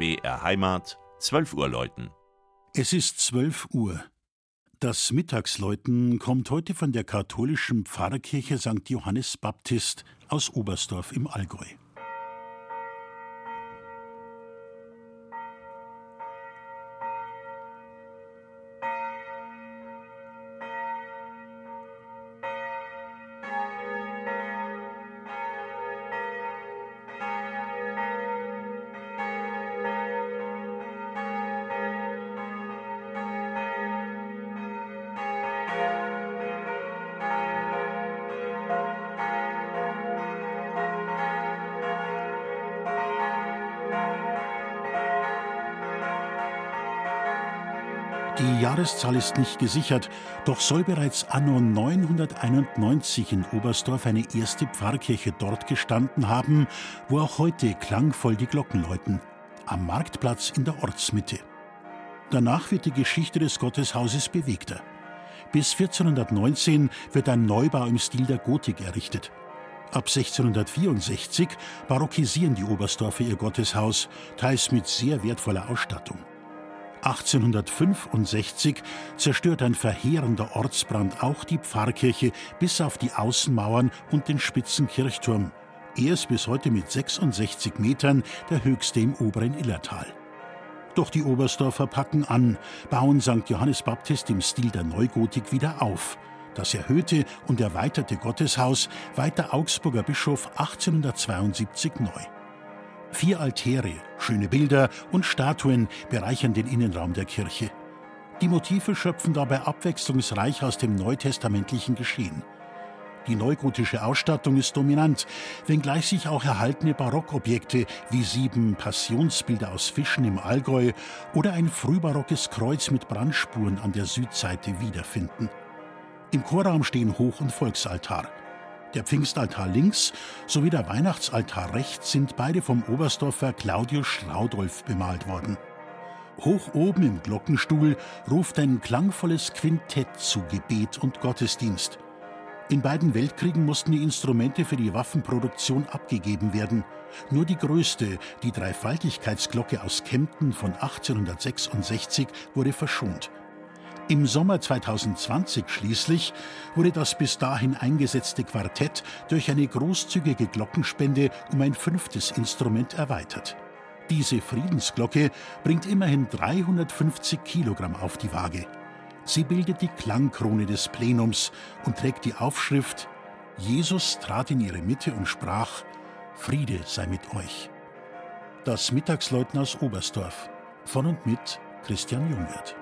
BR Heimat, 12 Uhr läuten. Es ist 12 Uhr. Das Mittagsläuten kommt heute von der katholischen Pfarrkirche St. Johannes Baptist aus Oberstdorf im Allgäu. Die Jahreszahl ist nicht gesichert, doch soll bereits anno 991 in Oberstdorf eine erste Pfarrkirche dort gestanden haben, wo auch heute klangvoll die Glocken läuten, am Marktplatz in der Ortsmitte. Danach wird die Geschichte des Gotteshauses bewegter. Bis 1419 wird ein Neubau im Stil der Gotik errichtet. Ab 1664 barockisieren die Oberstdorfer ihr Gotteshaus, teils mit sehr wertvoller Ausstattung. 1865 zerstört ein verheerender Ortsbrand auch die Pfarrkirche bis auf die Außenmauern und den spitzen Kirchturm. Er ist bis heute mit 66 Metern der höchste im oberen Illertal. Doch die Oberstdorfer packen an, bauen St. Johannes Baptist im Stil der Neugotik wieder auf. Das erhöhte und erweiterte Gotteshaus weiht der Augsburger Bischof 1872 neu. Vier Altäre, schöne Bilder und Statuen bereichern den Innenraum der Kirche. Die Motive schöpfen dabei abwechslungsreich aus dem neutestamentlichen Geschehen. Die neugotische Ausstattung ist dominant, wenngleich sich auch erhaltene Barockobjekte wie sieben Passionsbilder aus Fischen im Allgäu oder ein frühbarockes Kreuz mit Brandspuren an der Südseite wiederfinden. Im Chorraum stehen Hoch- und Volksaltar. Der Pfingstaltar links sowie der Weihnachtsaltar rechts sind beide vom Oberstdorfer Claudius Schraudolf bemalt worden. Hoch oben im Glockenstuhl ruft ein klangvolles Quintett zu Gebet und Gottesdienst. In beiden Weltkriegen mussten die Instrumente für die Waffenproduktion abgegeben werden. Nur die größte, die Dreifaltigkeitsglocke aus Kempten von 1866, wurde verschont. Im Sommer 2020 schließlich wurde das bis dahin eingesetzte Quartett durch eine großzügige Glockenspende um ein fünftes Instrument erweitert. Diese Friedensglocke bringt immerhin 350 Kilogramm auf die Waage. Sie bildet die Klangkrone des Plenums und trägt die Aufschrift Jesus trat in ihre Mitte und sprach Friede sei mit euch. Das Mittagsläuten aus Oberstdorf von und mit Christian Jungwirth.